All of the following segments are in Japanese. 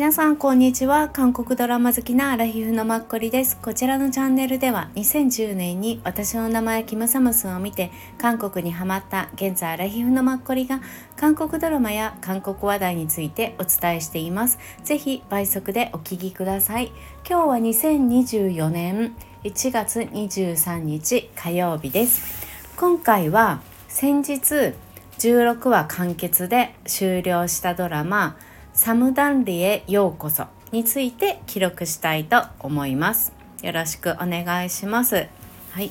皆さんこんにちは。韓国ドラマ好きなアラヒフのマッコリです。こちらのチャンネルでは2010年に私の名前キムサムスンを見て韓国にハマった現在アラヒフのマッコリが韓国ドラマや韓国話題についてお伝えしています。ぜひ倍速でお聞きください。今日は2024年1月23日火曜日です。今回は先日16話完結で終了したドラマサムダンリへようこそについて記録したいと思います。よろしくお願いします。はい。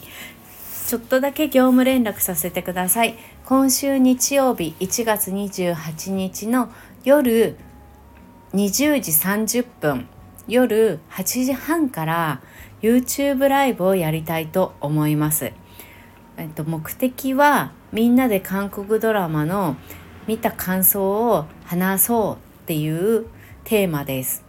ちょっとだけ業務連絡させてください。今週日曜日1月28日の夜20時30分夜8時半から YouTube ライブをやりたいと思います。えっと、目的はみんなで韓国ドラマの見た感想を話そうっていうテーマです。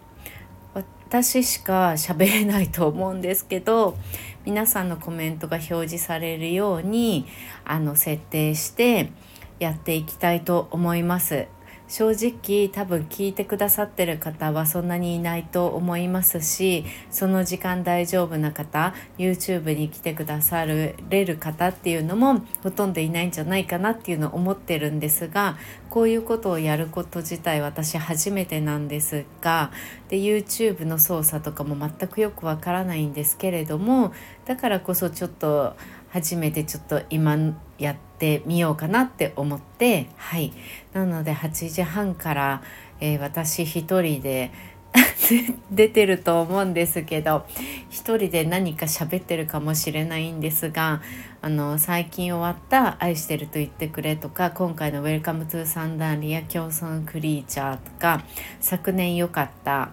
私しか喋れないと思うんですけど皆さんのコメントが表示されるようにあの設定してやっていきたいと思います。正直多分聞いてくださってる方はそんなにいないと思いますしその時間大丈夫な方 YouTube に来てくだされる方っていうのもほとんどいないんじゃないかなっていうのを思ってるんですがこういうことをやること自体私初めてなんですがで YouTube の操作とかも全くよくわからないんですけれどもだからこそちょっと初めてちょっと今やってみようかなって思ってはい。なので8時半から、えー、私一人で 出てると思うんですけど一人で何か喋ってるかもしれないんですがあの最近終わった「愛してると言ってくれ」とか今回の「ウェルリや京城クリーチャー」とか昨年良かった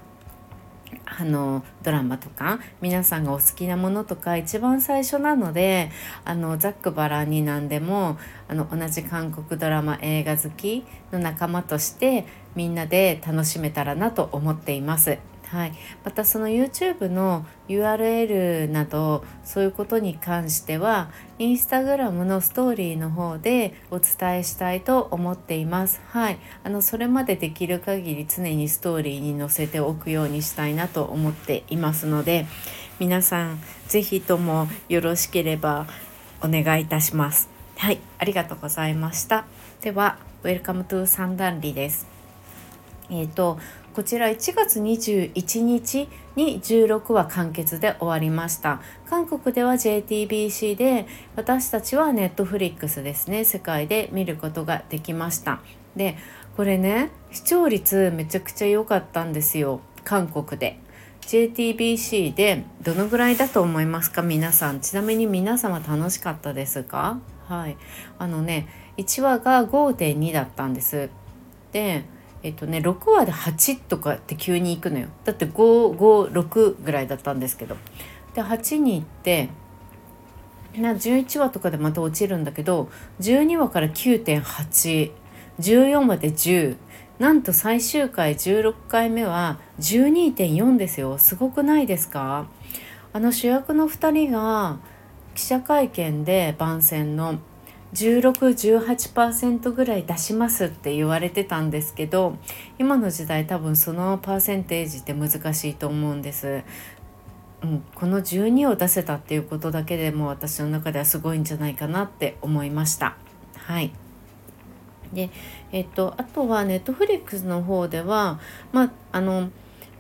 あのドラマとか皆さんがお好きなものとか一番最初なのであのざっくばらんに何でもあの同じ韓国ドラマ映画好きの仲間としてみんなで楽しめたらなと思っています。はい、またその YouTube の URL などそういうことに関しては Instagram のストーリーの方でお伝えしたいと思っています。はい、あのそれまでできる限り常にストーリーに載せておくようにしたいなと思っていますので皆さん是非ともよろしければお願いいたします。はい、ありがとうございました。では、Welcome to 三段リです。えっ、ー、とこちら1月21日に16話完結で終わりました。韓国では JTBC で私たちは Netflix ですね。世界で見ることができました。でこれね視聴率めちゃくちゃ良かったんですよ。韓国で。JTBC でどのぐらいだと思いますか？皆さん。ちなみに皆様楽しかったですか？はい。あのね1話が5.2だったんです。でえっとね6話で8とかって急に行くのよ。だって556ぐらいだったんですけど。で8に行ってな11話とかでまた落ちるんだけど12話から9.814話で10なんと最終回16回目は12.4ですよ。すごくないですか？あの主役の2人が記者会見で番宣の1618%ぐらい出しますって言われてたんですけど今の時代多分そのパーセンテージって難しいと思うんです。うん、この12を出せたっていうことだけでも私の中ではすごいんじゃないかなって思いました。はいでえっと、あとはネットフリックスの方では、まあ、あの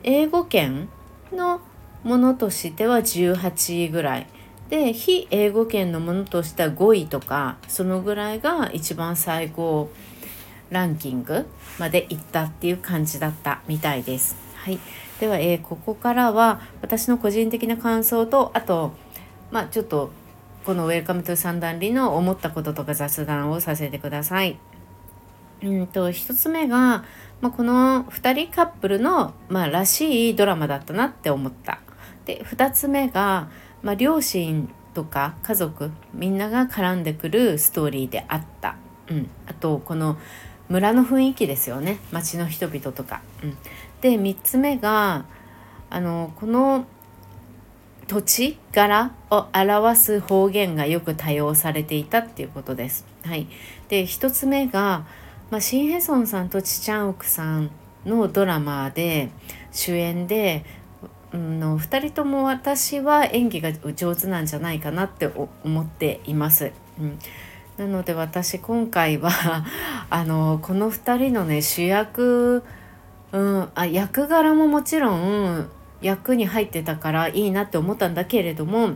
英語圏のものとしては18位ぐらいで非英語圏のものとしては5位とかそのぐらいが一番最高ランキングまでいったっていう感じだったみたいです。はい、では、えー、ここからは私の個人的な感想とあとまあちょっとこの「 Welcome to サムダルリの思ったこととか雑談をさせてください。うんと1つ目が、まあ、この2人カップルの、まあ、らしいドラマだったなって思った。で2つ目がまあ、両親とか家族みんなが絡んでくるストーリーであった、うん、あとこの村の雰囲気ですよね。町の人々とか。うん、で3つ目があのこの土地柄を表す方言がよく多用されていたっていうことです。はい、で1つ目が、まあ、シン・ヘソンさんとチチャンウクさんのドラマで主演で、の2人とも私は演技が上手なんじゃないかなって思っています。うんなので私今回は あのこの2人のね主役、うん、あ役柄ももちろん役に入ってたからいいなって思ったんだけれども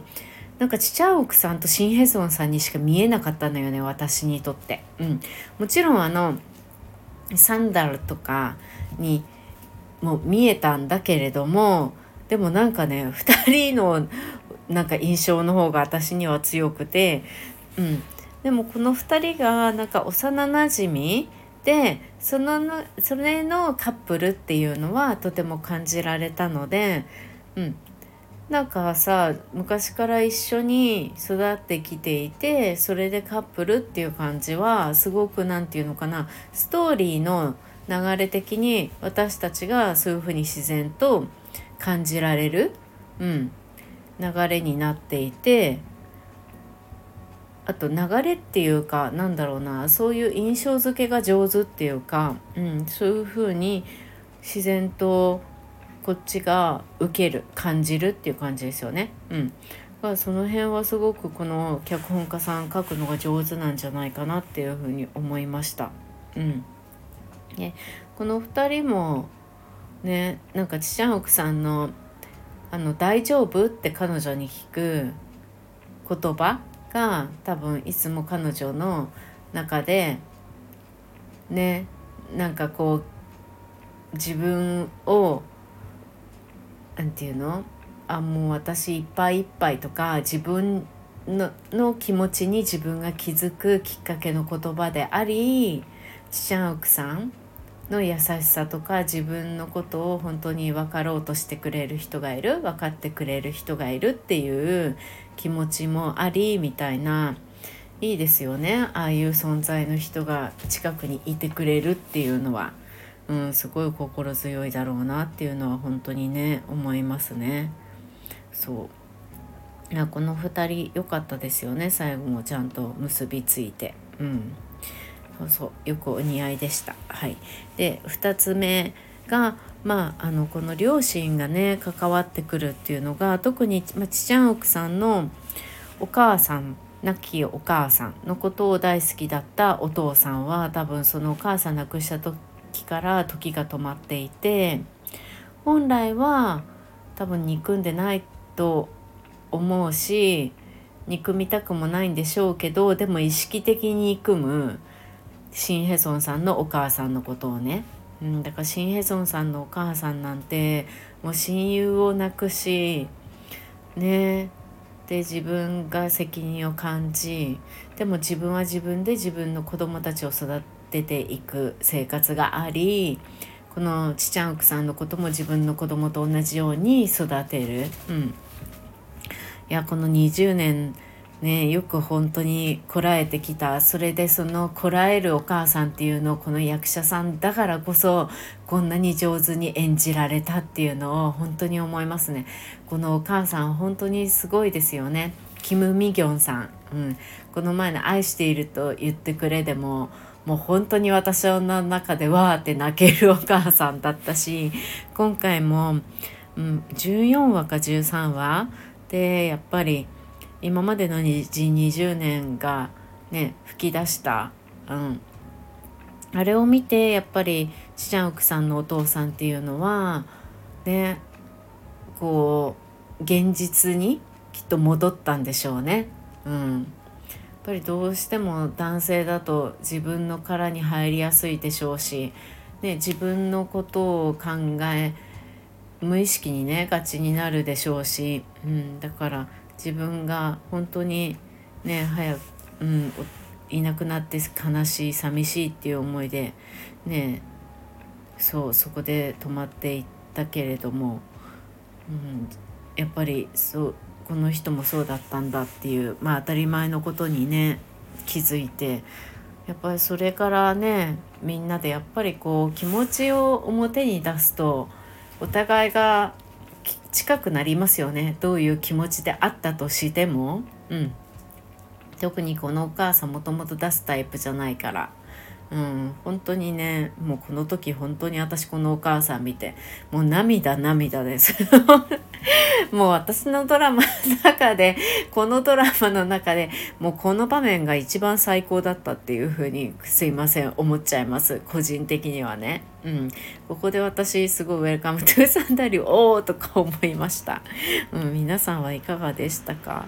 なんかチチャオクさんとシン・ヘソンさんにしか見えなかったのよね私にとって。うん、もちろんあのサンダルとかにも見えたんだけれどもでもなんかね2人のなんか印象の方が私には強くて、うん、でもこの2人がなんか幼なじみでそのそれのカップルっていうのはとても感じられたので、うん、なんかさ昔から一緒に育ってきていてそれでカップルっていう感じはすごく何て言うのかなストーリーの流れ的に私たちがそういうふうに自然と感じられる、うん、流れになっていてあと流れっていうかなんだろうなそういう印象付けが上手っていうか、うん、そういうふうに自然とこっちが受ける感じるっていう感じですよね。うん、だからその辺はすごくこの脚本家さん書くのが上手なんじゃないかなっていうふうに思いました。うん。ね、この2人もねなんかちちゃん奥さんの「あの大丈夫?」って彼女に聞く言葉が多分いつも彼女の中でねなんかこう自分を何て言うの？あもう私いっぱいいっぱいとか自分のの気持ちに自分が気づくきっかけの言葉でありちちゃん奥さんの優しさとか自分のことを本当に分かろうとしてくれる人がいる分かってくれる人がいるっていう気持ちもありみたいないいですよねああいう存在の人が近くにいてくれるっていうのは。うん、すごい心強いだろうなっていうのは本当にね思いますね。そういやこの2人良かったですよね最後もちゃんと結びついて。うんそうそうよくお似合いでした。はい、で2つ目がまあ、あのこの両親がね関わってくるっていうのが特に、まあ、ちちゃん奥さんのお母さん亡きお母さんのことを大好きだったお父さんは多分そのお母さん亡くした時から時が止まっていて本来は多分憎んでないと思うし憎みたくもないんでしょうけどでも意識的に憎むシン・ヘソンさんのお母さんのことをね、うん、だからシン・ヘソンさんのお母さんなんてもう親友を亡くしね。で自分が責任を感じでも自分は自分で自分の子供たちを育てていく生活がありこのちちゃん奥さんのことも自分の子供と同じように育てる。うん、いやこの20年ね、よく本当にこらえてきた。それでそのこらえるお母さんっていうのをこの役者さんだからこそこんなに上手に演じられたっていうのを本当に思いますね。このお母さん本当にすごいですよね。キム・ミギョンさん、うん、この前の「愛していると言ってくれ」でももう本当に私の中でわーって泣けるお母さんだったし今回も、うん、14話か13話でやっぱり「今までの20年がね吹き出した、うん、あれを見てやっぱりちちゃん奥さんのお父さんっていうのはねこう現実にきっと戻ったんでしょうね。うん、やっぱりどうしても男性だと自分の殻に入りやすいでしょうし、ね、自分のことを考え無意識にねガチになるでしょうし、うん、だから自分が本当にね早く、うん、いなくなって悲しい寂しいっていう思いでねそうそこで止まっていったけれども、うん、やっぱりそうこの人もそうだったんだっていうまあ当たり前のことにね気づいてやっぱりそれからねみんなでやっぱりこう気持ちを表に出すとお互いが近くなりますよね。どういう気持ちであったとしても、うん、特にこのお母さんもともと出すタイプじゃないから、うん、本当にねもうこの時本当に私このお母さん見てもう涙涙です。もう私のドラマの中でこのドラマの中でもうこの場面が一番最高だったっていう風にすいません思っちゃいます。個人的にはね。うん、ここで私すごい Welcome to サムダルリおーとか思いました、うん、皆さんはいかがでしたか？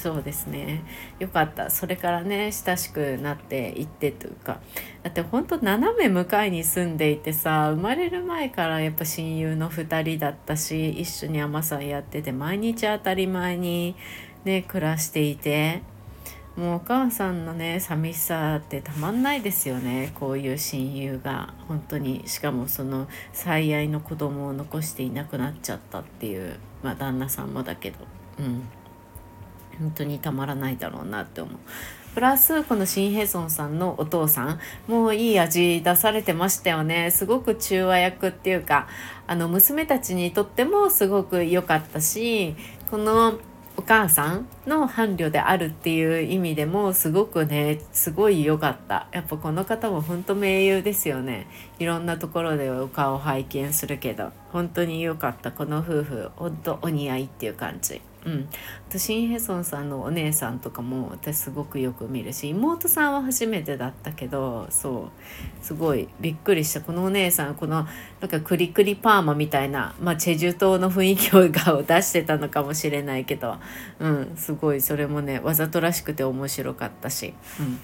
そうですね。よかった。それからね親しくなっていってというか。だってほんと斜め向かいに住んでいてさ生まれる前からやっぱ親友の2人だったし一緒に海女さんやってて毎日当たり前にね暮らしていてもうお母さんのね寂しさってたまんないですよね。こういう親友が。本当に。しかもその最愛の子供を残していなくなっちゃったっていうまあ旦那さんもだけど。うん。本当にたまらないだろうなって思う。プラスこのシン・ヘソンさんのお父さんもういい味出されてましたよね。すごく中和役っていうかあの娘たちにとってもすごく良かったしこのお母さんの伴侶であるっていう意味でもすごくねすごい良かった。やっぱこの方も本当名優ですよね。いろんなところでお顔拝見するけど本当に良かった。この夫婦本当お似合いっていう感じ。うん、シン・ヘソンさんのお姉さんとかも私すごくよく見るし妹さんは初めてだったけどそう。すごいびっくりした。このお姉さんこのなんかクリクリパーマみたいな、まあ、チェジュ島の雰囲気を出してたのかもしれないけど、うん、すごいそれもねわざとらしくて面白かったし、うん、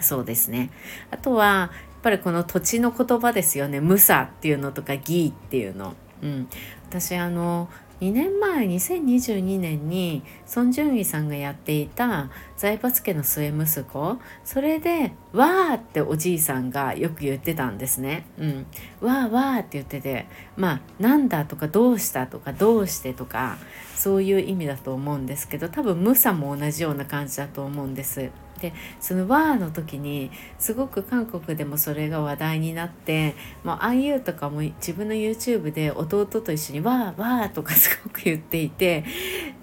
そうですね。あとはやっぱりこの土地の言葉ですよね「ムサ」っていうのとか「ギー」っていうの。うん、私あの2年前2022年に孫淳義さんがやっていた財閥家の末息子それで「わー」っておじいさんがよく言ってたんですね。うん、わーわーって言っててまあ「なんだ」とか「どうした」とか「どうして」とかそういう意味だと思うんですけど多分「ムサ」も同じような感じだと思うんです。でその「わー」の時にすごく韓国でもそれが話題になってもう IU とかも自分の YouTube で弟と一緒に「わーわー」とか すごく言っていて、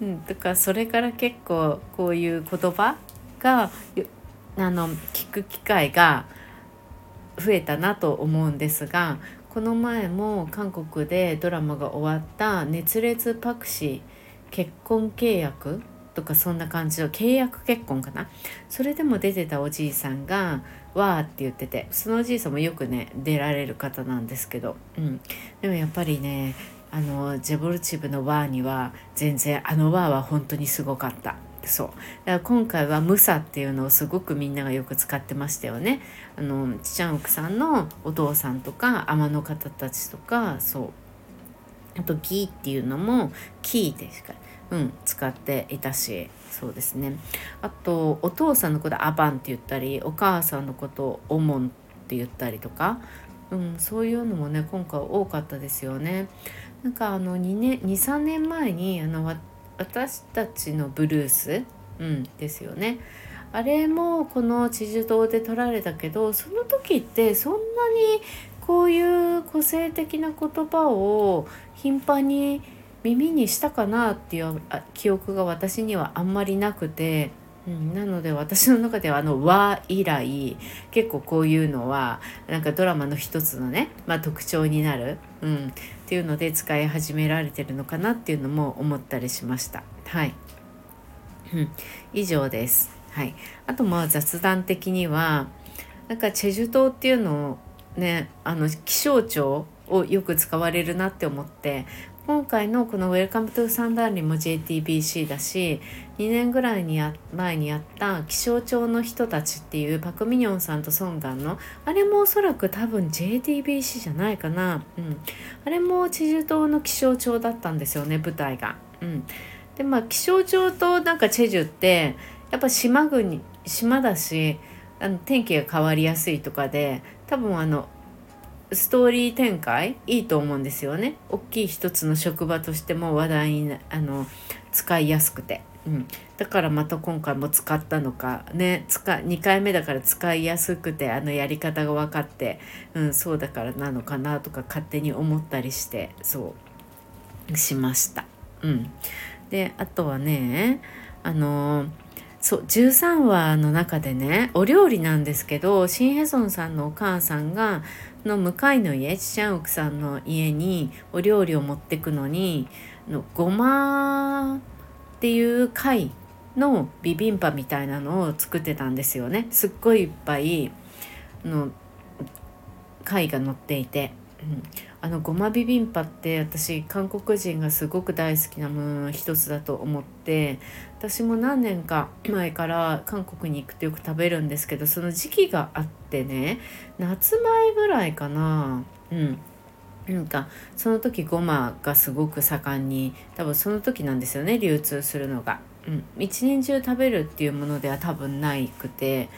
うん、とかそれから結構こういう言葉があの聞く機会が増えたなと思うんですがこの前も韓国でドラマが終わった「熱烈パクシー結婚契約」とかそんな感じの契約結婚かな。それでも出てたおじいさんが「わー」って言っててそのおじいさんもよくね出られる方なんですけど、うん、でもやっぱりねあのジェボルチブの「わー」には全然あの「わー」は本当にすごかった。そう。だから今回は「ムサ」っていうのをすごくみんながよく使ってましたよね。あのチチャンウクさんのお父さんとか尼の方たちとかそう。あと「ギ」っていうのも「キー」ですかうん、使っていたしそうですねあとお父さんのことアバンって言ったりお母さんのことをオモンって言ったりとか、うん、そういうのもね今回多かったですよね。なんかあの23年前にあの私たちのブルース、うん、ですよね。あれもこの地図島で撮られたけどその時ってそんなにこういう個性的な言葉を頻繁に耳にしたかなっていう記憶が私にはあんまりなくて、うん、なので私の中ではあの「和」以来結構こういうのはなんかドラマの一つのね、まあ、特徴になる、うん、っていうので使い始められてるのかなっていうのも思ったりしました。はい、うん、以上です。はい、あとまあ雑談的にはなんかチェジュ島っていうのをねあの気象庁をよく使われるなって思って今回のこの「Welcome to サンダーリン」も JTBC だし2年ぐらいにや前にやった気象庁の人たちっていうパク・ミニョンさんとソンガンのあれもおそらく多分 JTBC じゃないかな、うん、あれもチェジュ島の気象庁だったんですよね舞台が。うん、でまあ気象庁となんかチェジュってやっぱ島国島だしあの天気が変わりやすいとかで多分あのストーリー展開いいと思うんですよね。大きい一つの職場としても話題にあの使いやすくて、うん、だからまた今回も使ったのかね使2回目だから使いやすくてあのやり方が分かって、うん、そうだからなのかなとか勝手に思ったりしてそうしました。うん、であとはねあのそう13話の中でねお料理なんですけどシン・ヘソンさんのお母さんがの向かいの家チチャンウクさんの家にお料理を持ってくのにのごまっていう貝のビビンパみたいなのを作ってたんですよね。すっごいいっぱいの貝が乗っていて、うん、あのごまビビンパって私韓国人がすごく大好きなものの一つだと思って私も何年か前から韓国に行くとよく食べるんですけどその時期があってね夏前ぐらいかな。うん。なんかその時ごまがすごく盛んに多分その時なんですよね流通するのが。うん、一年中食べるっていうものでは多分ないくて。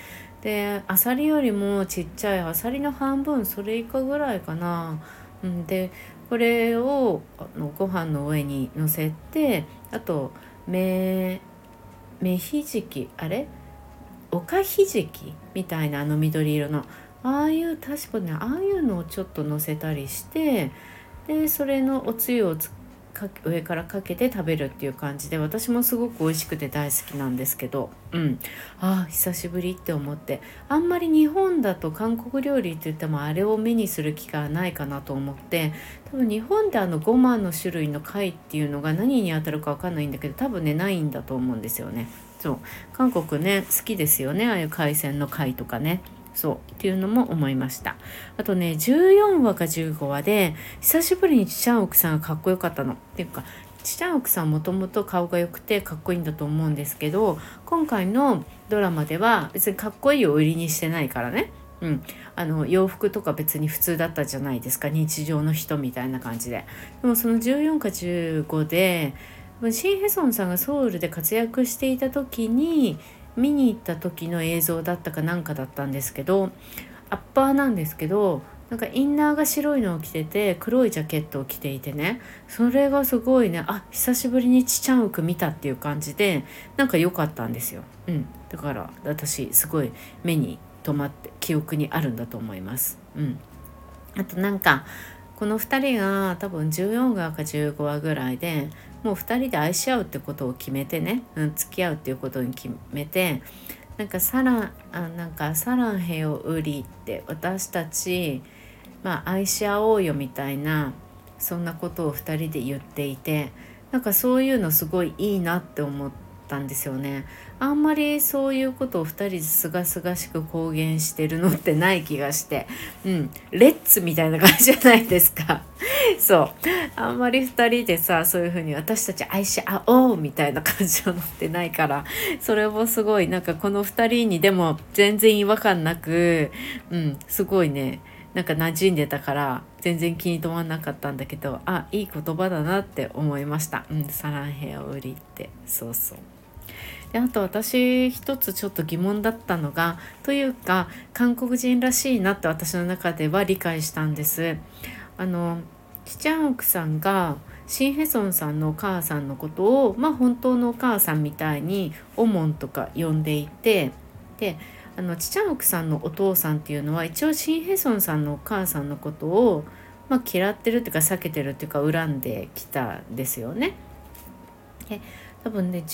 でアサリよりもちっちゃいアサリの半分それ以下ぐらいかな。うん、でこれをあのご飯の上にのせてあと目目ひじきあれ？おかひじき？みたいなあの緑色の。ああいう確かねああいうのをちょっとのせたりしてでそれのおつゆをつ上からかけて食べるっていう感じで私もすごく美味しくて大好きなんですけどうん。ああ久しぶりって思ってあんまり日本だと韓国料理って言ってもあれを目にする機会はないかなと思って多分日本であのごまの種類の貝っていうのが何に当たるか分かんないんだけど多分ねないんだと思うんですよね。そう。韓国ね好きですよねああいう海鮮の貝とかね。そうっていうのも思いました。あとね14話か15話で久しぶりにチチャンオクさんがかっこよかったの。っていうかチチャンオクさんもともと顔が良くてかっこいいんだと思うんですけど今回のドラマでは別にかっこいいを売りにしてないからね。うん、あの洋服とか別に普通だったじゃないですか。日常の人みたいな感じで。でもその14か15でシン・ヘソンさんがソウルで活躍していた時に見に行った時の映像だったかなんかだったんですけどアッパーなんですけどなんかインナーが白いのを着てて黒いジャケットを着ていてねそれがすごいねあ久しぶりにちちゃん服見たっていう感じでなんか良かったんですよ、うん、だから私すごい目に留まって記憶にあるんだと思います、うん、あとなんかこの2人が多分14話か15話ぐらいでもう2人で愛し合うってことを決めてね、うん、付き合うっていうことに決めてなんかサランあなんかサランヘを売りって私たち、まあ、愛し合おうよみたいなそんなことを2人で言っていてなんかそういうのすごいいいなって思って。ったんですよね。あんまりそういうことを2人ですがすがしく公言してるのってない気がして。うん。レッツみたいな感じじゃないですか。そう。あんまり2人でさそういう風に私たち愛し合おうみたいな感じを乗ってないから。それもすごいなんかこの2人にでも全然違和感なくうん。すごいね。なんか馴染んでたから全然気に留まんなかったんだけどあいい言葉だなって思いました。うん。サランヘア売りって。そうそう。であと私一つちょっと疑問だったのがというか韓国人らしいなって私の中では理解したんです。あのキチャンオクさんがシン・ヘソンさんのお母さんのことを、まあ、本当のお母さんみたいにオモンとか呼んでいてであのチチャンオクさんのお父さんっていうのは一応シン・ヘソンさんのお母さんのことを、まあ、嫌ってるっていうか避けてるっていうか恨んできたんですよね。で多分ね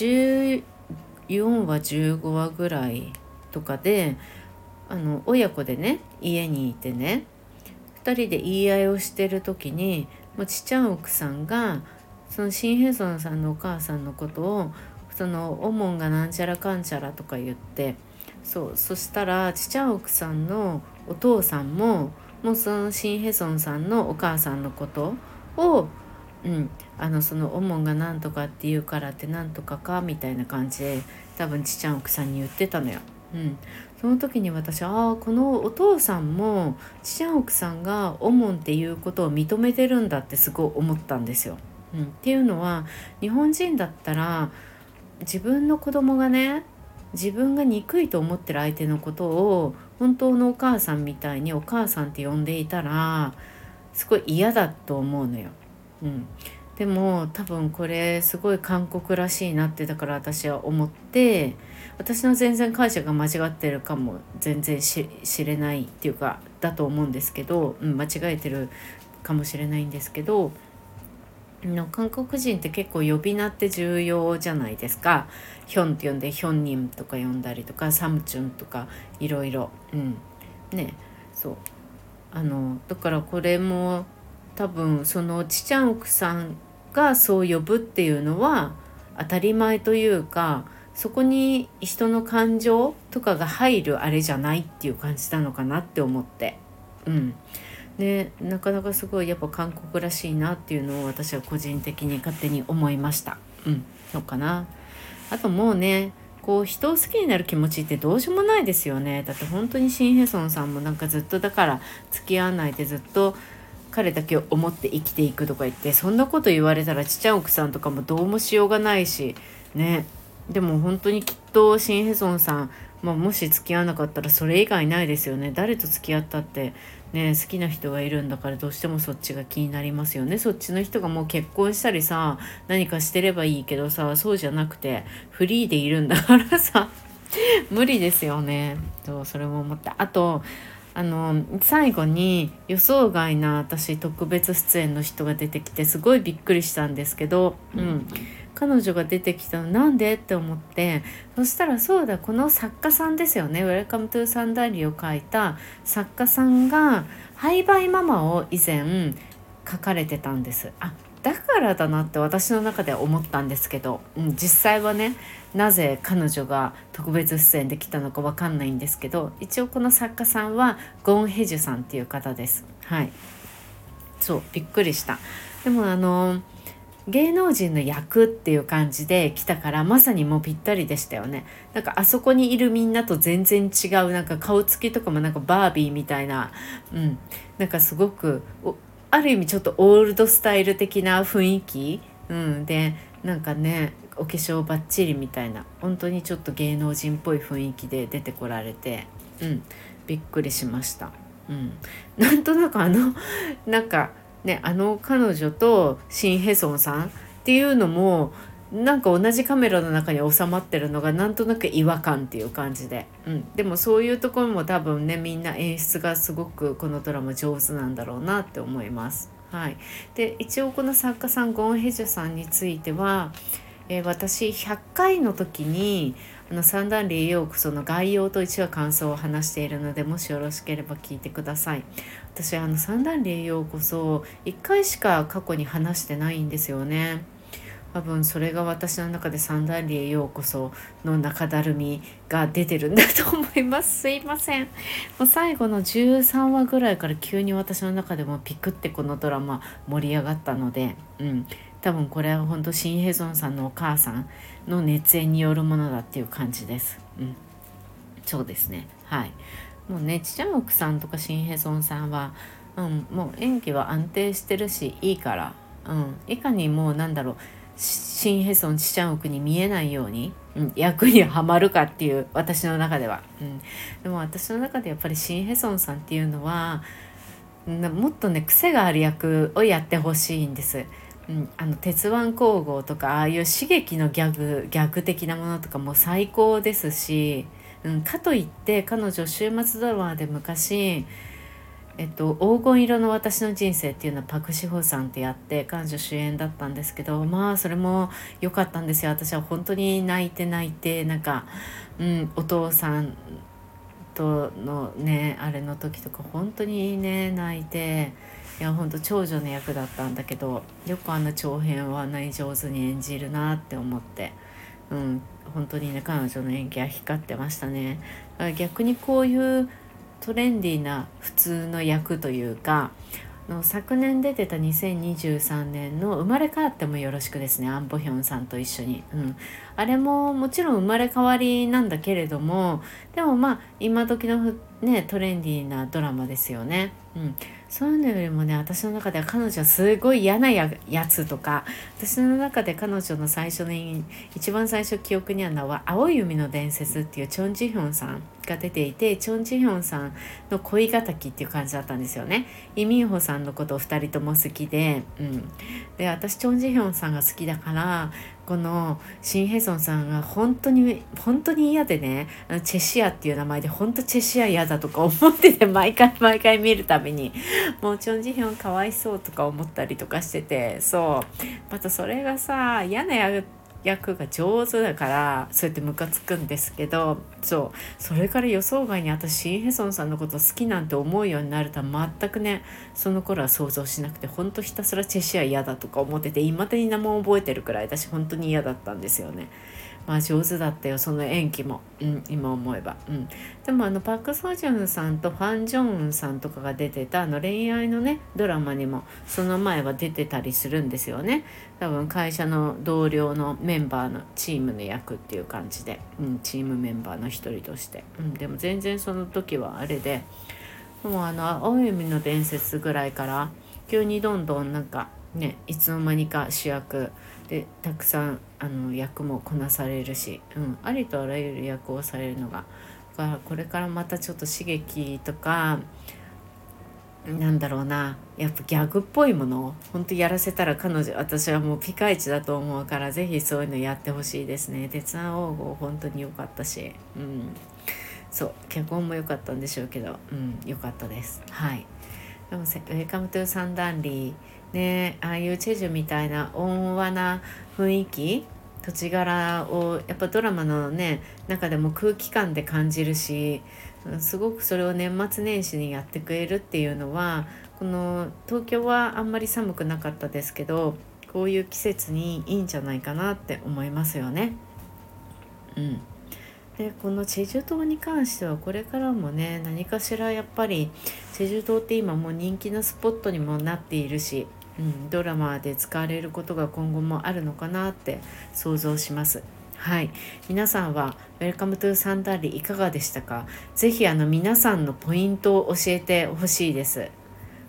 4話15話ぐらいとかであの親子でね家にいてね2人で言い合いをしてる時にもうちっちゃい奥さんがそのシン・ヘソンさんのお母さんのことをそのおもんがなんちゃらかんちゃらとか言ってそうそしたらちっちゃい奥さんのお父さんももうそのシン・ヘソンさんのお母さんのことをうん、あのそのおもんがなんとかって言うからってなんとかかみたいな感じで多分ちちゃん奥さんに言ってたのよ。うん、その時に私ああこのお父さんもちちゃん奥さんがおもんっていうことを認めてるんだってすごい思ったんですよ。うん、っていうのは日本人だったら自分の子供がね自分が憎いと思ってる相手のことを本当のお母さんみたいにお母さんって呼んでいたらすごい嫌だと思うのよ。うん、でも多分これすごい韓国らしいなってだから私は思って私の全然解釈が間違ってるかも全然知れないっていうかだと思うんですけど、うん、間違えてるかもしれないんですけどの韓国人って結構呼び名って重要じゃないですか。ヒョンって呼んでヒョンニムとか呼んだりとかサムチュンとかいろいろ。うん。ねそう。あのだからこれも多分そのちちゃん奥さんがそう呼ぶっていうのは当たり前というかそこに人の感情とかが入るあれじゃないっていう感じなのかなって思って。うん。でなかなかすごいやっぱ韓国らしいなっていうのを私は個人的に勝手に思いました。うん。そうかな。あともうねこう人を好きになる気持ちってどうしようもないですよね。だって本当にシン・ヘソンさんもなんかずっとだから付き合わないでずっと彼だけを思って生きていくとか言ってそんなこと言われたらちっちゃい奥さんとかもどうもしようがないしね。でも本当にきっとシン・ヘソンさん、まあ、もし付き合わなかったらそれ以外ないですよね。誰と付き合ったってね好きな人がいるんだからどうしてもそっちが気になりますよね。そっちの人がもう結婚したりさ何かしてればいいけどさそうじゃなくてフリーでいるんだからさ無理ですよね。そうそれも思ったあとあの最後に予想外な私特別出演の人が出てきてすごいびっくりしたんですけど、うん、彼女が出てきたのなんでって思ってそしたらそうだこの作家さんですよね「Welcome to サンダリ」を書いた作家さんが「ハイバイママ」を以前書かれてたんです。あだからだなって私の中では思ったんですけど、うん、実際はねなぜ彼女が特別出演できたのか分かんないんですけど一応この作家さんはゴン・ヘジュさんっていう方です。はい。そうびっくりした。でもあの芸能人の役っていう感じで来たからまさにもうぴったりでしたよね。なんかあそこにいるみんなと全然違うなんか顔つきとかもなんかバービーみたいなうん。なんかすごくある意味ちょっとオールドスタイル的な雰囲気、うん、でなんかねお化粧ばっちりみたいな。本当にちょっと芸能人っぽい雰囲気で出てこられて、うん、びっくりしました。うん、なんとなくあのなんかね、あの彼女とシン・ヘソンさんっていうのもなんか同じカメラの中に収まってるのがなんとなく違和感っていう感じで、うん、でもそういうところも多分ねみんな演出がすごくこのドラマ上手なんだろうなって思います。はい、で一応この作家さんゴン・ヘジュさんについては、えー、私100回の時にあの三段リーヨークその概要と一話感想を話しているのでもしよろしければ聞いてください。私あの三段リーヨーこそ1回しか過去に話してないんですよね。多分それが私の中で三段リへようこその中だるみが出てるんだと思います。すいません。もう最後の13話ぐらいから急に私の中でもピクってこのドラマ盛り上がったのでうん。多分これは本当シン・ヘゾンさんのお母さんの熱演によるものだっていう感じです。うん、そうですね。はい。もうねちちゃん奥さんとかシン・ヘゾンさんは、うん、もう演技は安定してるしいいから、うん、いかにもうなんだろう。シン・ヘソン・チチャンオクに見えないように、うん、役にはまるかっていう私の中では、うん、でも私の中でやっぱりシン・ヘソンさんっていうのはもっとね癖がある役をやってほしいんです。うん、あの鉄腕工房とかああいう刺激のギャグギャグ的なものとかも最高ですし、うん、かといって彼女週末ドラマで昔えっと、黄金色の私の人生っていうのはパク・シホさんってやって彼女主演だったんですけどまあそれも良かったんですよ私は本当に泣いて泣いてなんか、うん、お父さんとのねあれの時とか本当にね泣いていや本当長女の役だったんだけどよくあんな長編はない上手に演じるなって思って。うん、本当にね彼女の演技は光ってましたね逆にこういうトレンディーな普通の役というかの昨年出てた2023年の「生まれ変わってもよろしく」ですね。アン・ボヒョンさんと一緒に、うん、あれももちろん生まれ変わりなんだけれどもでもまあ今時のねトレンディーなドラマですよね、うん、そういうのよりもね私の中では彼女はすごい嫌なやつとか私の中で彼女の最初に一番最初記憶にあるのは「青い海の伝説」っていうチョン・ジヒョンさん。が出ていてチョン・ジヒョンさんの恋敵っていう感じだったんですよね。イ・ミンホさんのことを2人とも好きで,、うん、で私チョン・ジヒョンさんが好きだからこのシン・ヘソンさんが本当に本当に嫌でねチェシアっていう名前で本当チェシア嫌だとか思ってて毎回毎回見るたびにもうチョン・ジヒョンかわいそうとか思ったりとかしててそうまたそれがさ嫌なや役が上手だからそうやってムカつくんですけどそうそれから予想外に私シン・ヘソンさんのこと好きなんて思うようになるとは全くねその頃は想像しなくてほんとひたすらチェシア嫌だとか思ってていまだに名も覚えてるくらい私本当に嫌だったんですよね。まあ上手だったよその演技も、うん、今思えば、うん、でもあのパク・ソジュンさんとファン・ジョンウンさんとかが出てたあの恋愛のねドラマにもその前は出てたりするんですよね。多分会社の同僚のメンバーのチームの役っていう感じで、うん、チームメンバーの一人として、うん、でも全然その時はあれで。もうあの「青海の伝説」ぐらいから急にどんどんなんかねいつの間にか主役でたくさんあの役もこなされるし、うん、ありとあらゆる役をされるのががこれからまたちょっと刺激とかなんだろうなやっぱギャグっぽいもの本当やらせたら彼女私はもうピカイチだと思うから是非そういうのやってほしいですね。鉄腕王号本当に良かったしうん。そう脚本も良かったんでしょうけどうんかったです。はい。でも「ウェカムトゥサンダンリー」ねああいうチェジュみたいな温和な雰囲気土地柄をやっぱドラマのね中でも空気感で感じるしすごくそれを年末年始にやってくれるっていうのはこの東京はあんまり寒くなかったですけどこういう季節にいいんじゃないかなって思いますよね。うん、でこのチェジュ島に関してはこれからもね何かしらやっぱりチェジュ島って今もう人気のスポットにもなっているしうん、ドラマで使われることが今後もあるのかなって想像します。はい、皆さんは「 Welcome to サムダルリ」いかがでしたか？ぜひあの皆さんのポイントを教えてほしいです。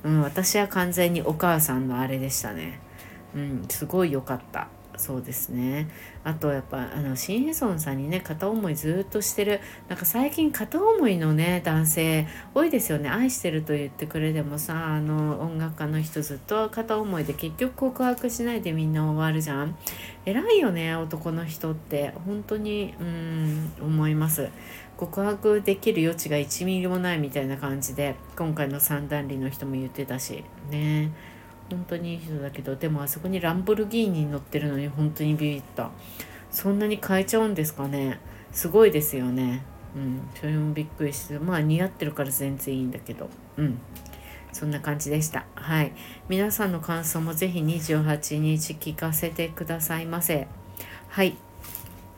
うん、私は完全にお母さんのあれでしたね。うん、すごい良かった。そうですね。あとやっぱあのシンヘソンさんにね片思いずっとしてる。なんか最近片思いのね男性多いですよね。愛してると言ってくれでもさあの音楽家の人ずっと片思いで結局告白しないでみんな終わるじゃん。偉いよね男の人って。本当にうん思います。告白できる余地が1ミリもないみたいな感じで今回の三段理の人も言ってたし。ね。え本当にいい人だけどでもあそこにランボルギーニに乗ってるのに本当にビビった。そんなに変えちゃうんですかね。すごいですよね。うん。それもびっくりしてまあ似合ってるから全然いいんだけど。うん。そんな感じでした。はい。皆さんの感想もぜひ28日聞かせてくださいませ。はい。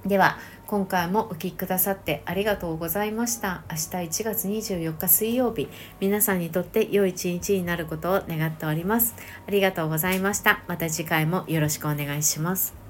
では今回もお聴きくださってありがとうございました。明日1月24日水曜日皆さんにとって良い一日になることを願っております。ありがとうございました。また次回もよろしくお願いします。